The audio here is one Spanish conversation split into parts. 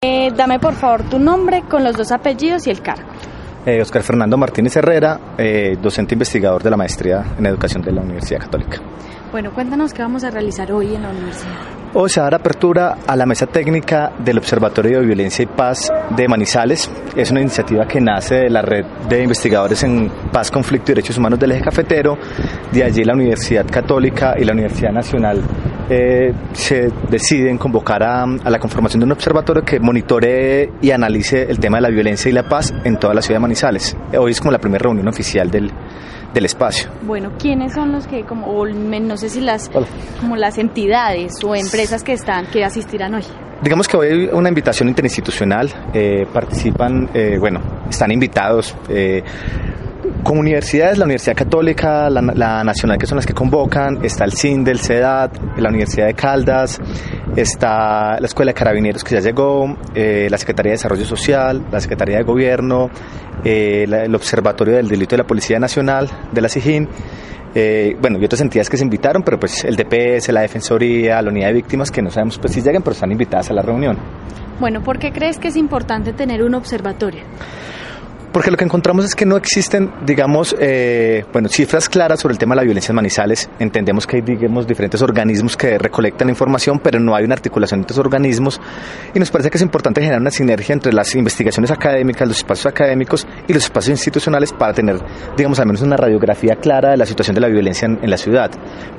Eh, dame por favor tu nombre con los dos apellidos y el cargo. Eh, Oscar Fernando Martínez Herrera, eh, docente investigador de la maestría en educación de la Universidad Católica. Bueno, cuéntanos qué vamos a realizar hoy en la universidad. Hoy se dará apertura a la mesa técnica del Observatorio de Violencia y Paz de Manizales. Es una iniciativa que nace de la red de investigadores en paz, conflicto y derechos humanos del eje cafetero. De allí la Universidad Católica y la Universidad Nacional eh, se deciden convocar a, a, la conformación de un observatorio que monitoree y analice el tema de la violencia y la paz en toda la ciudad de Manizales. Hoy es como la primera reunión oficial del, del espacio. Bueno, ¿quiénes son los que, como, o no sé si las, como las entidades o empresas que están, que asistirán hoy? Digamos que hoy hay una invitación interinstitucional, eh, participan, eh, bueno, están invitados con universidades, la Universidad Católica, la, Nacional, que son las que convocan, está el CIN del CEDAT, la Universidad de Caldas, está la Escuela de Carabineros que ya llegó, eh, la Secretaría de Desarrollo Social, la Secretaría de Gobierno, eh, el Observatorio del Delito de la Policía Nacional, de la SIJIN, eh, bueno, y otras entidades que se invitaron, pero pues el DPS, la Defensoría, la Unidad de Víctimas, que no sabemos pues si lleguen, pero están invitadas a la reunión. Bueno, ¿por qué crees que es importante tener un observatorio? Porque lo que encontramos es que no existen, digamos, eh, bueno, cifras claras sobre el tema de la violencia en Manizales. Entendemos que hay, digamos, diferentes organismos que recolectan información, pero no hay una articulación entre esos organismos. Y nos parece que es importante generar una sinergia entre las investigaciones académicas, los espacios académicos y los espacios institucionales para tener, digamos, al menos una radiografía clara de la situación de la violencia en, en la ciudad.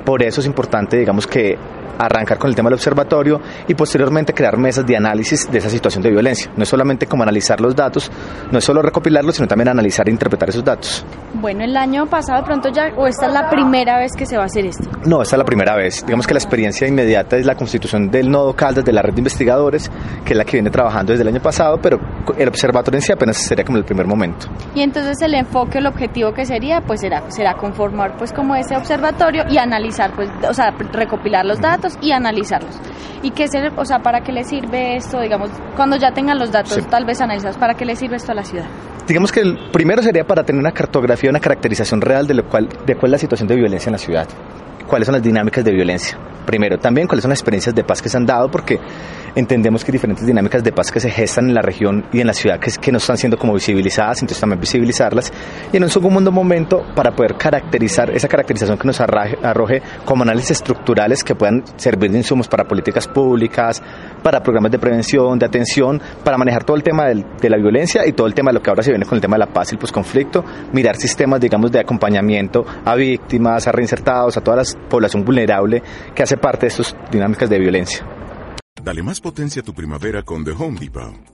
Por eso es importante, digamos, que arrancar con el tema del observatorio y posteriormente crear mesas de análisis de esa situación de violencia. No es solamente como analizar los datos, no es solo recopilarlos, sino también analizar e interpretar esos datos. Bueno, el año pasado pronto ya, o esta es la primera vez que se va a hacer esto. No, esta es la primera vez. Digamos que la experiencia inmediata es la constitución del nodo Caldas de la red de investigadores, que es la que viene trabajando desde el año pasado, pero el observatorio en sí apenas sería como el primer momento. Y entonces el enfoque, el objetivo que sería, pues será, será conformar pues como ese observatorio y analizar, pues, o sea, recopilar los datos y analizarlos. ¿Y qué ser, o sea, para qué le sirve esto, digamos, cuando ya tengan los datos sí. tal vez analizados, para qué le sirve esto a la ciudad? Digamos que el primero sería para tener una cartografía, una caracterización real de lo cual, de cuál es la situación de violencia en la ciudad, cuáles son las dinámicas de violencia. Primero, también cuáles son las experiencias de paz que se han dado, porque entendemos que hay diferentes dinámicas de paz que se gestan en la región y en la ciudad que, que no están siendo como visibilizadas, entonces también visibilizarlas. Y en un segundo momento, para poder caracterizar esa caracterización que nos arroje, arroje como análisis estructurales que puedan servir de insumos para políticas públicas, para programas de prevención, de atención, para manejar todo el tema de la violencia y todo el tema de lo que ahora se viene con el tema de la paz y el posconflicto, mirar sistemas, digamos, de acompañamiento a víctimas, a reinsertados, a toda la población vulnerable que hace parte de estas dinámicas de violencia. Dale más potencia a tu primavera con The Home Depot.